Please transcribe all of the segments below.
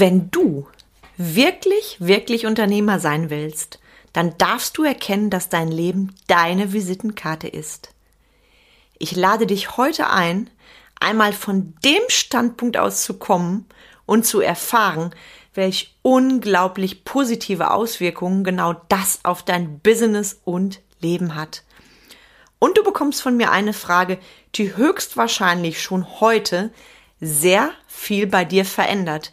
Wenn du wirklich, wirklich Unternehmer sein willst, dann darfst du erkennen, dass dein Leben deine Visitenkarte ist. Ich lade dich heute ein, einmal von dem Standpunkt aus zu kommen und zu erfahren, welch unglaublich positive Auswirkungen genau das auf dein Business und Leben hat. Und du bekommst von mir eine Frage, die höchstwahrscheinlich schon heute sehr viel bei dir verändert,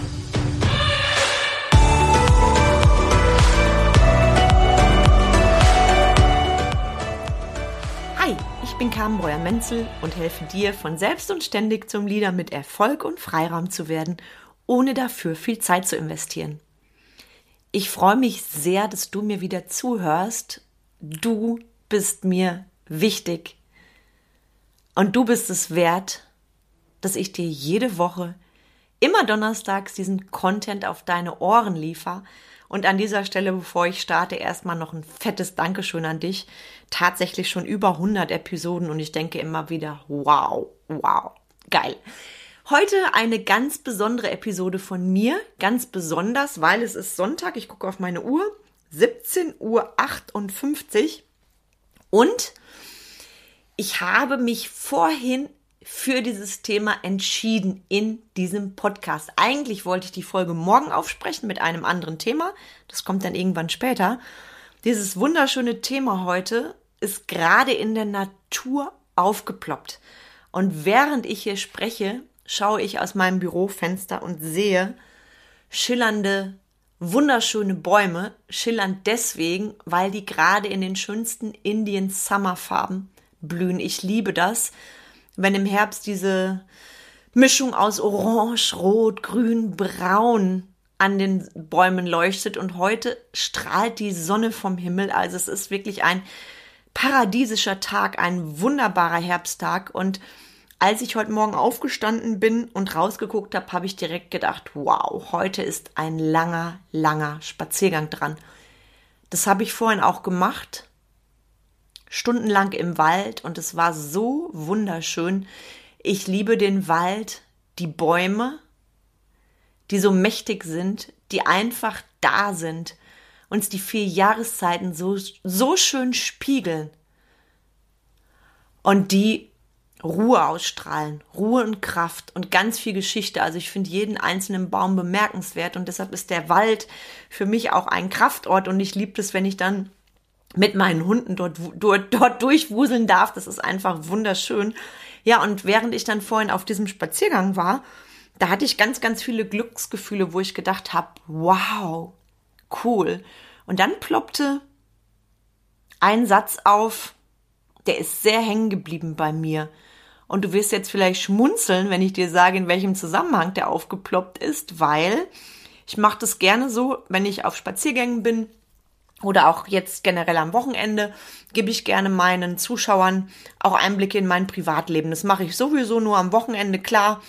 Bin Carmen Breuer-Menzel und helfe dir, von selbst und ständig zum Leader mit Erfolg und Freiraum zu werden, ohne dafür viel Zeit zu investieren. Ich freue mich sehr, dass du mir wieder zuhörst. Du bist mir wichtig. Und du bist es wert, dass ich dir jede Woche immer donnerstags diesen Content auf deine Ohren liefere, und an dieser Stelle, bevor ich starte, erstmal noch ein fettes Dankeschön an dich. Tatsächlich schon über 100 Episoden und ich denke immer wieder, wow, wow, geil. Heute eine ganz besondere Episode von mir, ganz besonders, weil es ist Sonntag, ich gucke auf meine Uhr, 17.58 Uhr und ich habe mich vorhin für dieses Thema entschieden in diesem Podcast. Eigentlich wollte ich die Folge morgen aufsprechen mit einem anderen Thema. Das kommt dann irgendwann später. Dieses wunderschöne Thema heute ist gerade in der Natur aufgeploppt. Und während ich hier spreche, schaue ich aus meinem Bürofenster und sehe schillernde, wunderschöne Bäume. Schillernd deswegen, weil die gerade in den schönsten Indian Summerfarben blühen. Ich liebe das wenn im Herbst diese Mischung aus Orange, Rot, Grün, Braun an den Bäumen leuchtet und heute strahlt die Sonne vom Himmel. Also es ist wirklich ein paradiesischer Tag, ein wunderbarer Herbsttag und als ich heute Morgen aufgestanden bin und rausgeguckt habe, habe ich direkt gedacht, wow, heute ist ein langer, langer Spaziergang dran. Das habe ich vorhin auch gemacht stundenlang im Wald und es war so wunderschön. Ich liebe den Wald, die Bäume, die so mächtig sind, die einfach da sind, uns die vier Jahreszeiten so, so schön spiegeln und die Ruhe ausstrahlen, Ruhe und Kraft und ganz viel Geschichte. Also ich finde jeden einzelnen Baum bemerkenswert und deshalb ist der Wald für mich auch ein Kraftort und ich liebe es, wenn ich dann mit meinen Hunden dort, dort, dort durchwuseln darf. Das ist einfach wunderschön. Ja, und während ich dann vorhin auf diesem Spaziergang war, da hatte ich ganz, ganz viele Glücksgefühle, wo ich gedacht habe, wow, cool. Und dann ploppte ein Satz auf, der ist sehr hängen geblieben bei mir. Und du wirst jetzt vielleicht schmunzeln, wenn ich dir sage, in welchem Zusammenhang der aufgeploppt ist, weil ich mache das gerne so, wenn ich auf Spaziergängen bin, oder auch jetzt generell am Wochenende gebe ich gerne meinen Zuschauern auch Einblicke in mein Privatleben. Das mache ich sowieso nur am Wochenende, klar.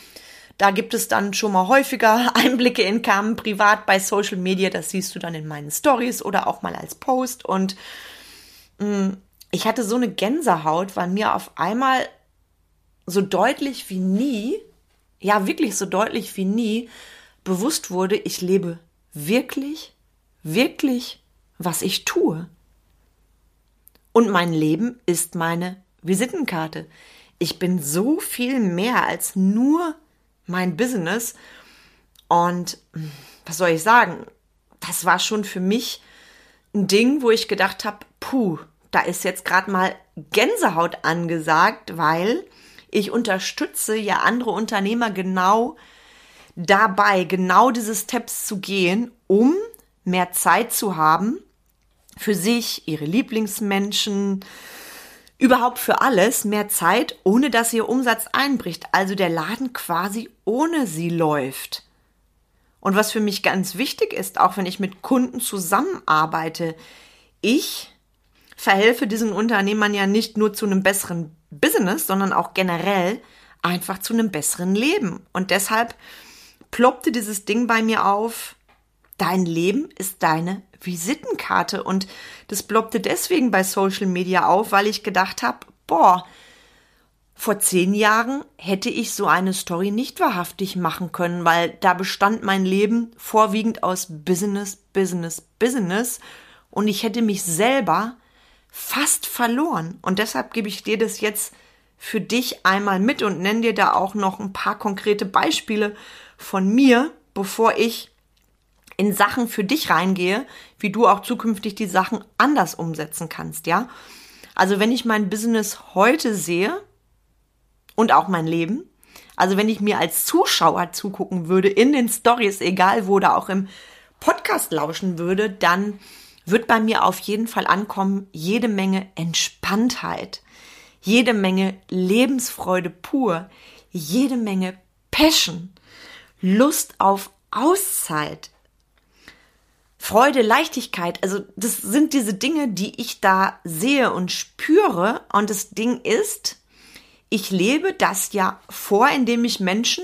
Da gibt es dann schon mal häufiger Einblicke in Carmen privat bei Social Media. Das siehst du dann in meinen Stories oder auch mal als Post. Und mh, mm, ich hatte so eine Gänsehaut, weil mir auf einmal so deutlich wie nie, ja wirklich so deutlich wie nie, bewusst wurde, ich lebe wirklich, wirklich was ich tue. Und mein Leben ist meine Visitenkarte. Ich bin so viel mehr als nur mein Business. Und was soll ich sagen? Das war schon für mich ein Ding, wo ich gedacht habe, puh, da ist jetzt gerade mal Gänsehaut angesagt, weil ich unterstütze ja andere Unternehmer genau dabei, genau diese Steps zu gehen, um mehr Zeit zu haben für sich, ihre Lieblingsmenschen, überhaupt für alles mehr Zeit, ohne dass ihr Umsatz einbricht, also der Laden quasi ohne sie läuft. Und was für mich ganz wichtig ist, auch wenn ich mit Kunden zusammenarbeite, ich verhelfe diesen Unternehmern ja nicht nur zu einem besseren Business, sondern auch generell einfach zu einem besseren Leben. Und deshalb ploppte dieses Ding bei mir auf, dein Leben ist deine Visitenkarte. Und das ploppte deswegen bei Social Media auf, weil ich gedacht habe, boah, vor zehn Jahren hätte ich so eine Story nicht wahrhaftig machen können, weil da bestand mein Leben vorwiegend aus Business, Business, Business und ich hätte mich selber fast verloren. Und deshalb gebe ich dir das jetzt für dich einmal mit und nenne dir da auch noch ein paar konkrete Beispiele von mir, bevor ich in Sachen für dich reingehe, wie du auch zukünftig die Sachen anders umsetzen kannst, ja? Also wenn ich mein Business heute sehe und auch mein Leben, also wenn ich mir als Zuschauer zugucken würde in den Stories, egal wo oder auch im Podcast lauschen würde, dann wird bei mir auf jeden Fall ankommen jede Menge Entspanntheit, jede Menge Lebensfreude pur, jede Menge Passion, Lust auf Auszeit, Freude, Leichtigkeit. Also das sind diese Dinge, die ich da sehe und spüre. Und das Ding ist, ich lebe das ja vor, indem ich Menschen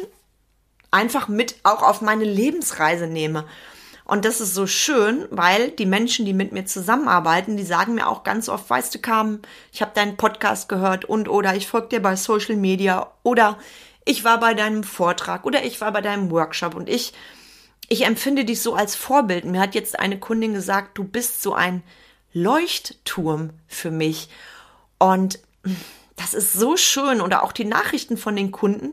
einfach mit auch auf meine Lebensreise nehme. Und das ist so schön, weil die Menschen, die mit mir zusammenarbeiten, die sagen mir auch ganz oft, weißt du, Carmen, ich habe deinen Podcast gehört und oder ich folge dir bei Social Media oder ich war bei deinem Vortrag oder ich war bei deinem Workshop und ich, ich empfinde dich so als Vorbild. Mir hat jetzt eine Kundin gesagt, du bist so ein Leuchtturm für mich. Und das ist so schön. Oder auch die Nachrichten von den Kunden,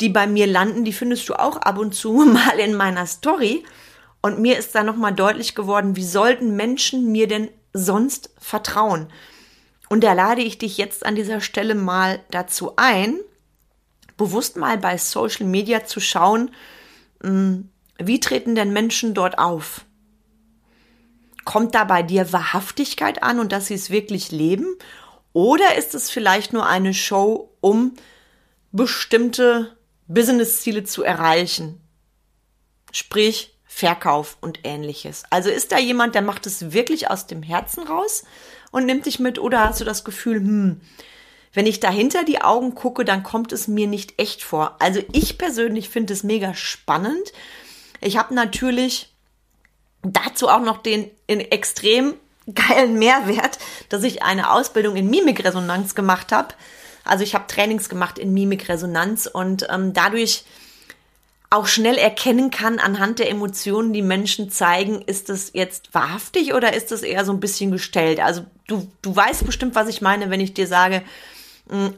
die bei mir landen, die findest du auch ab und zu mal in meiner Story. Und mir ist da nochmal deutlich geworden, wie sollten Menschen mir denn sonst vertrauen? Und da lade ich dich jetzt an dieser Stelle mal dazu ein, bewusst mal bei Social Media zu schauen, hm, wie treten denn Menschen dort auf? Kommt da bei dir Wahrhaftigkeit an und dass sie es wirklich leben? Oder ist es vielleicht nur eine Show, um bestimmte Business-Ziele zu erreichen? Sprich, Verkauf und ähnliches. Also ist da jemand, der macht es wirklich aus dem Herzen raus und nimmt dich mit oder hast du das Gefühl, hm, wenn ich dahinter die Augen gucke, dann kommt es mir nicht echt vor. Also ich persönlich finde es mega spannend. Ich habe natürlich dazu auch noch den extrem geilen Mehrwert, dass ich eine Ausbildung in Mimikresonanz gemacht habe. Also ich habe Trainings gemacht in Mimikresonanz und ähm, dadurch auch schnell erkennen kann anhand der Emotionen, die Menschen zeigen, ist es jetzt wahrhaftig oder ist es eher so ein bisschen gestellt? Also du, du weißt bestimmt, was ich meine, wenn ich dir sage,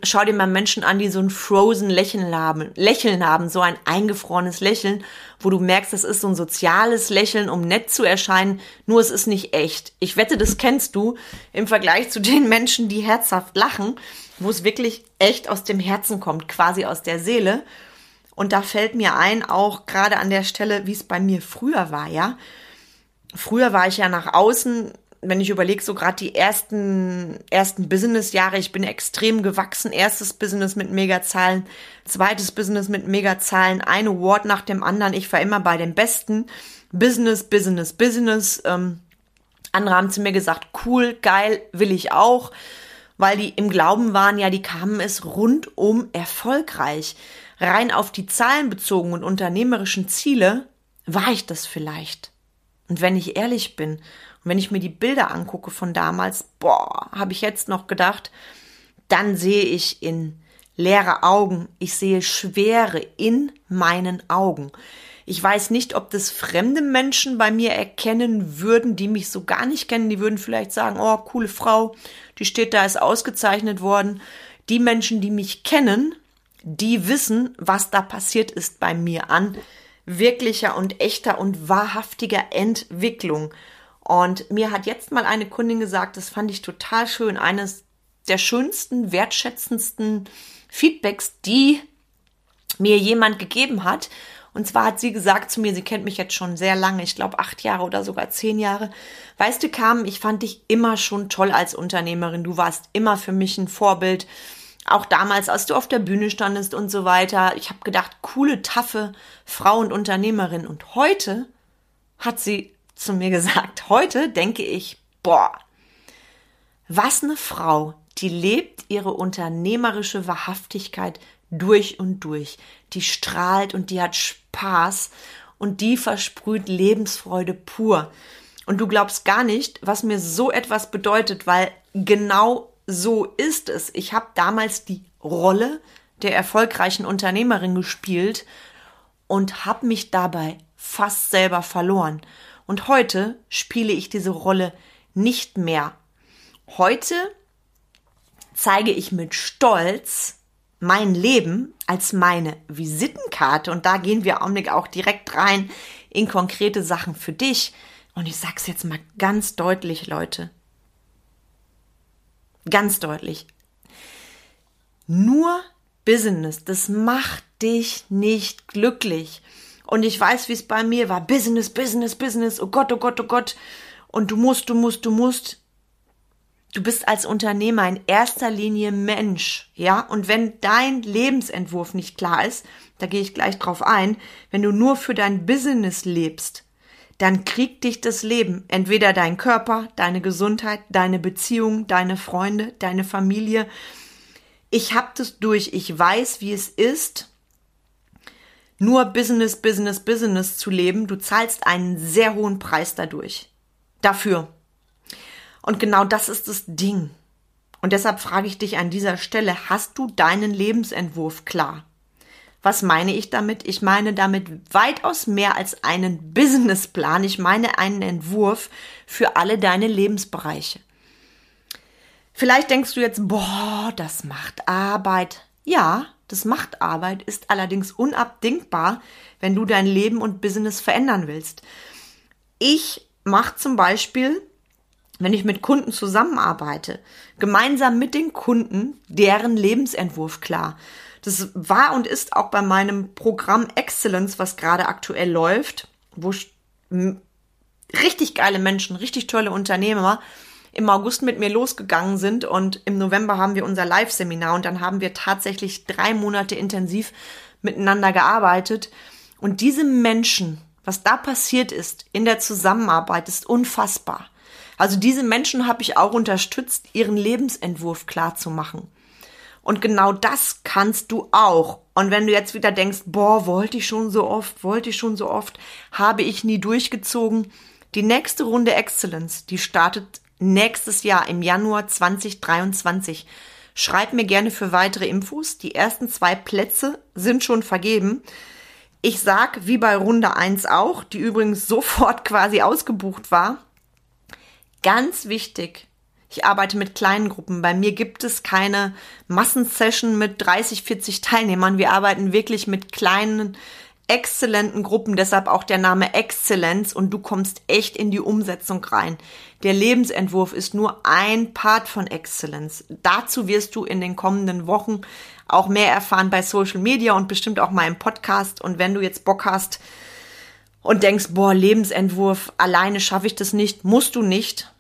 schau dir mal Menschen an, die so ein frozen Lächeln haben, Lächeln haben, so ein eingefrorenes Lächeln, wo du merkst, das ist so ein soziales Lächeln, um nett zu erscheinen, nur es ist nicht echt. Ich wette, das kennst du im Vergleich zu den Menschen, die herzhaft lachen, wo es wirklich echt aus dem Herzen kommt, quasi aus der Seele. Und da fällt mir ein, auch gerade an der Stelle, wie es bei mir früher war, ja. Früher war ich ja nach außen, wenn ich überlege, so gerade die ersten, ersten Business-Jahre, ich bin extrem gewachsen. Erstes Business mit Megazahlen, zweites Business mit Megazahlen, ein Award nach dem anderen. Ich war immer bei den Besten. Business, Business, Business. Ähm, andere haben zu mir gesagt, cool, geil, will ich auch. Weil die im Glauben waren, ja, die kamen es rundum erfolgreich rein auf die Zahlen bezogen und unternehmerischen Ziele, war ich das vielleicht. Und wenn ich ehrlich bin und wenn ich mir die Bilder angucke von damals, boah, habe ich jetzt noch gedacht, dann sehe ich in leere Augen, ich sehe Schwere in meinen Augen. Ich weiß nicht, ob das fremde Menschen bei mir erkennen würden, die mich so gar nicht kennen. Die würden vielleicht sagen, oh, coole Frau, die steht da, ist ausgezeichnet worden. Die Menschen, die mich kennen, die wissen, was da passiert ist bei mir an wirklicher und echter und wahrhaftiger Entwicklung. Und mir hat jetzt mal eine Kundin gesagt, das fand ich total schön, eines der schönsten, wertschätzendsten Feedbacks, die mir jemand gegeben hat. Und zwar hat sie gesagt zu mir, sie kennt mich jetzt schon sehr lange, ich glaube acht Jahre oder sogar zehn Jahre. Weißt du, Carmen, ich fand dich immer schon toll als Unternehmerin. Du warst immer für mich ein Vorbild auch damals, als du auf der Bühne standest und so weiter. Ich habe gedacht, coole, taffe Frau und Unternehmerin. Und heute hat sie zu mir gesagt, heute denke ich, boah, Was eine Frau, die lebt ihre unternehmerische Wahrhaftigkeit durch und durch. Die strahlt und die hat Spaß und die versprüht Lebensfreude pur. Und du glaubst gar nicht, was mir so etwas bedeutet, weil genau so ist es. Ich habe damals die Rolle der erfolgreichen Unternehmerin gespielt und habe mich dabei fast selber verloren. Und heute spiele ich diese Rolle nicht mehr. Heute zeige ich mit Stolz mein Leben als meine Visitenkarte und da gehen wir auch direkt rein in konkrete Sachen für dich. Und ich sag's jetzt mal ganz deutlich, Leute. Ganz deutlich. Nur Business, das macht dich nicht glücklich. Und ich weiß, wie es bei mir war. Business, Business, Business. Oh Gott, oh Gott, oh Gott. Und du musst, du musst, du musst. Du bist als Unternehmer in erster Linie Mensch, ja? Und wenn dein Lebensentwurf nicht klar ist, da gehe ich gleich drauf ein, wenn du nur für dein Business lebst, dann kriegt dich das Leben, entweder dein Körper, deine Gesundheit, deine Beziehung, deine Freunde, deine Familie. Ich hab das durch, ich weiß, wie es ist, nur Business, Business, Business zu leben. Du zahlst einen sehr hohen Preis dadurch. Dafür. Und genau das ist das Ding. Und deshalb frage ich dich an dieser Stelle, hast du deinen Lebensentwurf klar? Was meine ich damit? Ich meine damit weitaus mehr als einen Businessplan. Ich meine einen Entwurf für alle deine Lebensbereiche. Vielleicht denkst du jetzt, boah, das macht Arbeit. Ja, das macht Arbeit, ist allerdings unabdingbar, wenn du dein Leben und Business verändern willst. Ich mache zum Beispiel wenn ich mit Kunden zusammenarbeite, gemeinsam mit den Kunden deren Lebensentwurf klar. Das war und ist auch bei meinem Programm Excellence, was gerade aktuell läuft, wo richtig geile Menschen, richtig tolle Unternehmer im August mit mir losgegangen sind und im November haben wir unser Live-Seminar und dann haben wir tatsächlich drei Monate intensiv miteinander gearbeitet. Und diese Menschen, was da passiert ist in der Zusammenarbeit, ist unfassbar. Also diese Menschen habe ich auch unterstützt, ihren Lebensentwurf klar zu machen. Und genau das kannst du auch. Und wenn du jetzt wieder denkst, boah, wollte ich schon so oft, wollte ich schon so oft, habe ich nie durchgezogen. Die nächste Runde Excellence, die startet nächstes Jahr im Januar 2023. Schreib mir gerne für weitere Infos. Die ersten zwei Plätze sind schon vergeben. Ich sag, wie bei Runde 1 auch, die übrigens sofort quasi ausgebucht war, Ganz wichtig. Ich arbeite mit kleinen Gruppen. Bei mir gibt es keine Massensession mit 30, 40 Teilnehmern. Wir arbeiten wirklich mit kleinen, exzellenten Gruppen. Deshalb auch der Name Exzellenz und du kommst echt in die Umsetzung rein. Der Lebensentwurf ist nur ein Part von Exzellenz. Dazu wirst du in den kommenden Wochen auch mehr erfahren bei Social Media und bestimmt auch mal im Podcast. Und wenn du jetzt Bock hast, und denkst, boah, Lebensentwurf, alleine schaffe ich das nicht, musst du nicht,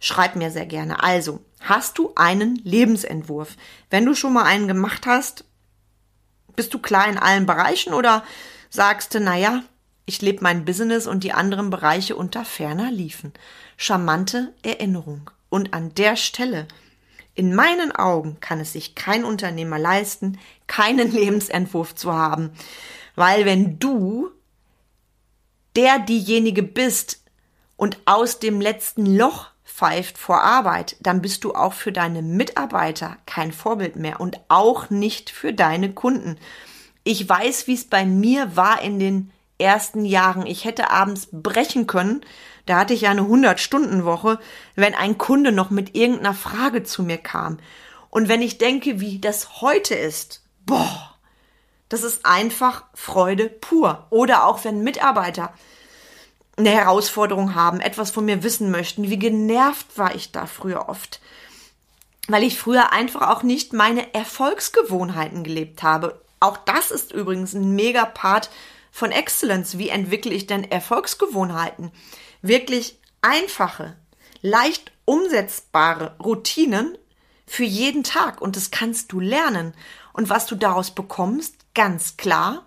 schreib mir sehr gerne. Also, hast du einen Lebensentwurf? Wenn du schon mal einen gemacht hast, bist du klar in allen Bereichen oder sagst du, naja, ich lebe mein Business und die anderen Bereiche unter ferner liefen. Charmante Erinnerung. Und an der Stelle, in meinen Augen kann es sich kein Unternehmer leisten, keinen Lebensentwurf zu haben. Weil wenn du der diejenige bist und aus dem letzten Loch pfeift vor Arbeit, dann bist du auch für deine Mitarbeiter kein Vorbild mehr und auch nicht für deine Kunden. Ich weiß, wie es bei mir war in den ersten Jahren. Ich hätte abends brechen können. Da hatte ich ja eine 100-Stunden-Woche, wenn ein Kunde noch mit irgendeiner Frage zu mir kam. Und wenn ich denke, wie das heute ist, boah, das ist einfach Freude pur. Oder auch wenn Mitarbeiter eine Herausforderung haben, etwas von mir wissen möchten. Wie genervt war ich da früher oft. Weil ich früher einfach auch nicht meine Erfolgsgewohnheiten gelebt habe. Auch das ist übrigens ein mega Part von Excellence. Wie entwickle ich denn Erfolgsgewohnheiten? Wirklich einfache, leicht umsetzbare Routinen für jeden Tag. Und das kannst du lernen. Und was du daraus bekommst, ganz klar,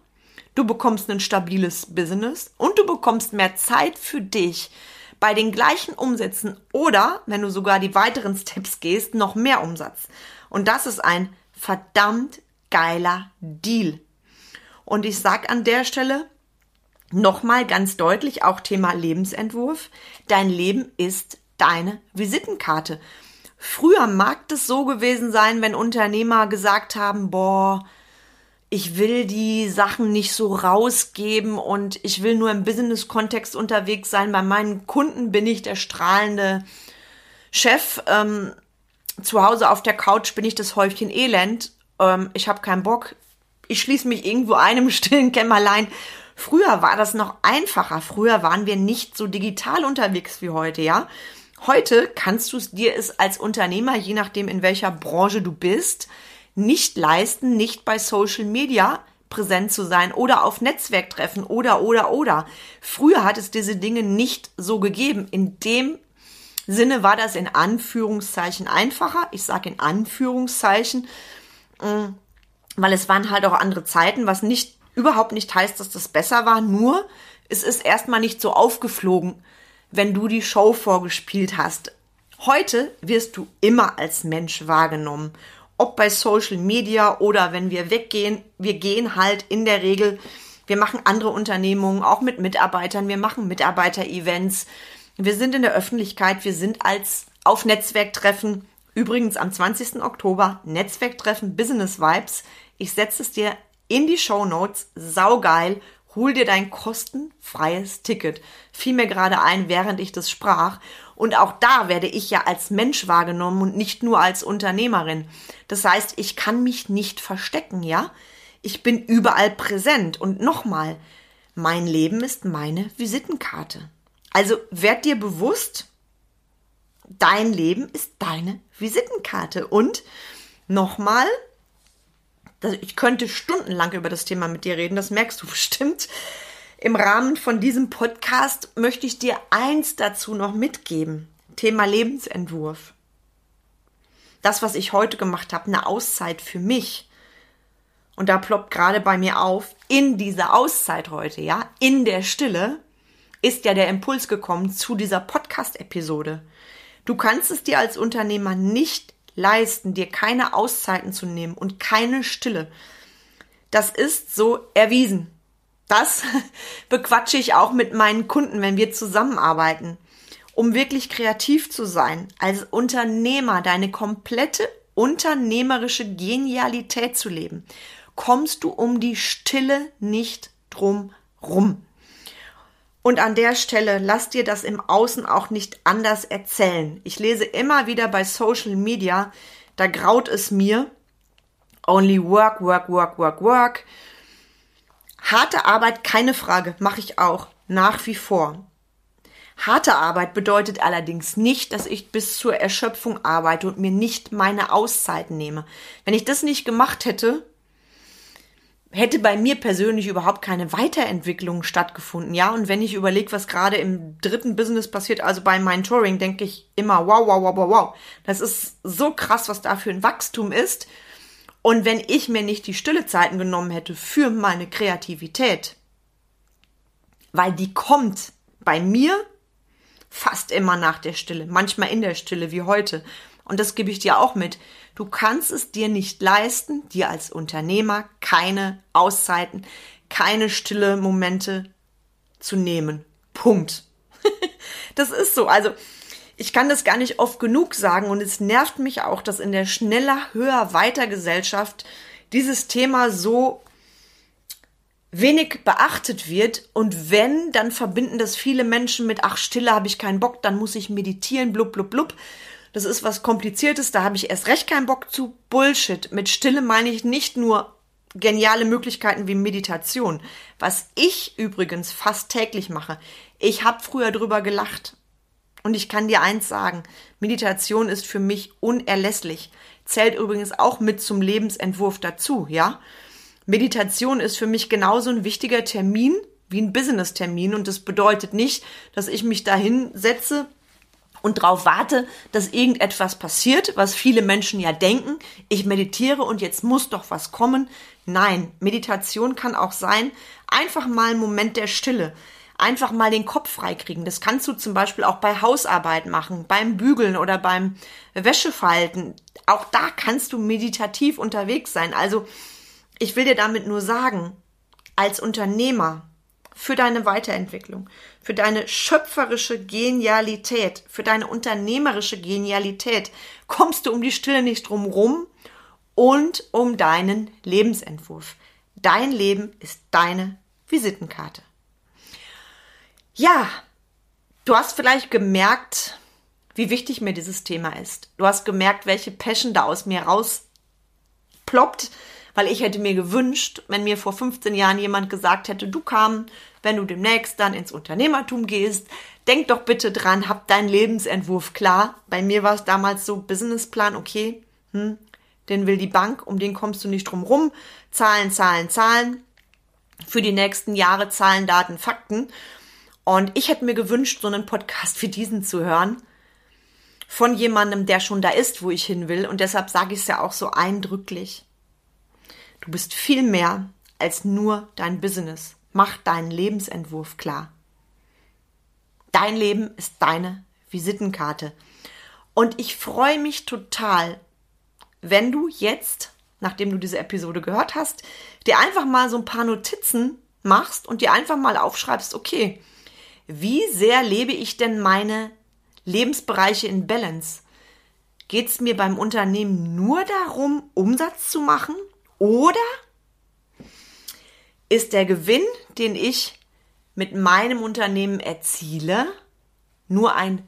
du bekommst ein stabiles Business und du bekommst mehr Zeit für dich bei den gleichen Umsätzen oder, wenn du sogar die weiteren Steps gehst, noch mehr Umsatz. Und das ist ein verdammt geiler Deal. Und ich sag an der Stelle nochmal ganz deutlich, auch Thema Lebensentwurf, dein Leben ist deine Visitenkarte. Früher mag es so gewesen sein, wenn Unternehmer gesagt haben, boah, ich will die Sachen nicht so rausgeben und ich will nur im Business-Kontext unterwegs sein. Bei meinen Kunden bin ich der strahlende Chef. Ähm, zu Hause auf der Couch bin ich das Häufchen Elend. Ähm, ich habe keinen Bock. Ich schließe mich irgendwo einem stillen Kämmerlein. Früher war das noch einfacher. Früher waren wir nicht so digital unterwegs wie heute, ja. Heute kannst du es dir es als Unternehmer, je nachdem in welcher Branche du bist, nicht leisten, nicht bei Social Media präsent zu sein oder auf Netzwerktreffen oder oder oder. Früher hat es diese Dinge nicht so gegeben. In dem Sinne war das in Anführungszeichen einfacher. Ich sage in Anführungszeichen, weil es waren halt auch andere Zeiten, was nicht überhaupt nicht heißt, dass das besser war. Nur es ist erstmal nicht so aufgeflogen, wenn du die Show vorgespielt hast. Heute wirst du immer als Mensch wahrgenommen ob bei Social Media oder wenn wir weggehen, wir gehen halt in der Regel, wir machen andere Unternehmungen, auch mit Mitarbeitern, wir machen Mitarbeiter-Events, wir sind in der Öffentlichkeit, wir sind als auf Netzwerktreffen, übrigens am 20. Oktober, Netzwerktreffen Business Vibes. Ich setze es dir in die Show Notes, saugeil, hol dir dein kostenfreies Ticket. Fiel mir gerade ein, während ich das sprach. Und auch da werde ich ja als Mensch wahrgenommen und nicht nur als Unternehmerin. Das heißt, ich kann mich nicht verstecken, ja? Ich bin überall präsent. Und nochmal, mein Leben ist meine Visitenkarte. Also werd dir bewusst, dein Leben ist deine Visitenkarte. Und nochmal, ich könnte stundenlang über das Thema mit dir reden, das merkst du bestimmt. Im Rahmen von diesem Podcast möchte ich dir eins dazu noch mitgeben. Thema Lebensentwurf. Das, was ich heute gemacht habe, eine Auszeit für mich. Und da ploppt gerade bei mir auf, in dieser Auszeit heute, ja, in der Stille, ist ja der Impuls gekommen zu dieser Podcast-Episode. Du kannst es dir als Unternehmer nicht leisten, dir keine Auszeiten zu nehmen und keine Stille. Das ist so erwiesen. Das bequatsche ich auch mit meinen Kunden, wenn wir zusammenarbeiten. Um wirklich kreativ zu sein, als Unternehmer deine komplette unternehmerische Genialität zu leben, kommst du um die Stille nicht drum rum. Und an der Stelle lass dir das im Außen auch nicht anders erzählen. Ich lese immer wieder bei Social Media, da graut es mir. Only work, work, work, work, work. Harte Arbeit, keine Frage, mache ich auch nach wie vor. Harte Arbeit bedeutet allerdings nicht, dass ich bis zur Erschöpfung arbeite und mir nicht meine Auszeiten nehme. Wenn ich das nicht gemacht hätte, hätte bei mir persönlich überhaupt keine Weiterentwicklung stattgefunden. Ja, und wenn ich überlege, was gerade im dritten Business passiert, also bei meinem Touring, denke ich immer, wow, wow, wow, wow, wow. Das ist so krass, was da für ein Wachstum ist. Und wenn ich mir nicht die stille Zeiten genommen hätte für meine Kreativität, weil die kommt bei mir fast immer nach der Stille, manchmal in der Stille wie heute. Und das gebe ich dir auch mit. Du kannst es dir nicht leisten, dir als Unternehmer keine Auszeiten, keine stille Momente zu nehmen. Punkt. das ist so. Also ich kann das gar nicht oft genug sagen und es nervt mich auch, dass in der schneller, höher, weiter Gesellschaft dieses Thema so wenig beachtet wird und wenn, dann verbinden das viele Menschen mit, ach, Stille habe ich keinen Bock, dann muss ich meditieren, blub, blub, blub. Das ist was Kompliziertes, da habe ich erst recht keinen Bock zu. Bullshit. Mit Stille meine ich nicht nur geniale Möglichkeiten wie Meditation. Was ich übrigens fast täglich mache. Ich habe früher drüber gelacht. Und ich kann dir eins sagen, Meditation ist für mich unerlässlich. Zählt übrigens auch mit zum Lebensentwurf dazu, ja? Meditation ist für mich genauso ein wichtiger Termin wie ein Business-Termin und das bedeutet nicht, dass ich mich dahin setze und darauf warte, dass irgendetwas passiert, was viele Menschen ja denken, ich meditiere und jetzt muss doch was kommen. Nein, Meditation kann auch sein, einfach mal ein Moment der Stille, einfach mal den Kopf freikriegen. Das kannst du zum Beispiel auch bei Hausarbeit machen, beim Bügeln oder beim Wäschefalten. Auch da kannst du meditativ unterwegs sein. Also ich will dir damit nur sagen, als Unternehmer für deine Weiterentwicklung, für deine schöpferische Genialität, für deine unternehmerische Genialität kommst du um die Stille nicht drum rum und um deinen Lebensentwurf. Dein Leben ist deine Visitenkarte. Ja, du hast vielleicht gemerkt, wie wichtig mir dieses Thema ist. Du hast gemerkt, welche Passion da aus mir rausploppt, weil ich hätte mir gewünscht, wenn mir vor 15 Jahren jemand gesagt hätte, du kam, wenn du demnächst dann ins Unternehmertum gehst, denk doch bitte dran, hab deinen Lebensentwurf klar. Bei mir war es damals so, Businessplan, okay, hm, den will die Bank, um den kommst du nicht drum rum. Zahlen, Zahlen, Zahlen. Für die nächsten Jahre Zahlen, Daten, Fakten. Und ich hätte mir gewünscht, so einen Podcast wie diesen zu hören. Von jemandem, der schon da ist, wo ich hin will. Und deshalb sage ich es ja auch so eindrücklich. Du bist viel mehr als nur dein Business. Mach deinen Lebensentwurf klar. Dein Leben ist deine Visitenkarte. Und ich freue mich total, wenn du jetzt, nachdem du diese Episode gehört hast, dir einfach mal so ein paar Notizen machst und dir einfach mal aufschreibst, okay, wie sehr lebe ich denn meine Lebensbereiche in Balance? Geht es mir beim Unternehmen nur darum, Umsatz zu machen? Oder ist der Gewinn, den ich mit meinem Unternehmen erziele, nur ein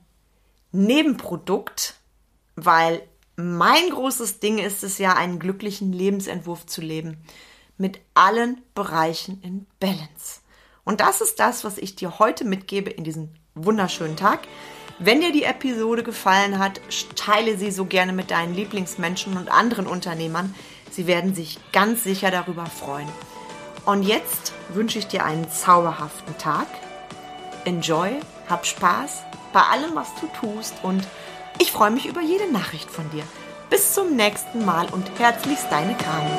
Nebenprodukt, weil mein großes Ding ist es ja, einen glücklichen Lebensentwurf zu leben, mit allen Bereichen in Balance. Und das ist das, was ich dir heute mitgebe in diesem wunderschönen Tag. Wenn dir die Episode gefallen hat, teile sie so gerne mit deinen Lieblingsmenschen und anderen Unternehmern. Sie werden sich ganz sicher darüber freuen. Und jetzt wünsche ich dir einen zauberhaften Tag. Enjoy, hab Spaß bei allem, was du tust und ich freue mich über jede Nachricht von dir. Bis zum nächsten Mal und herzlichst deine Carmen.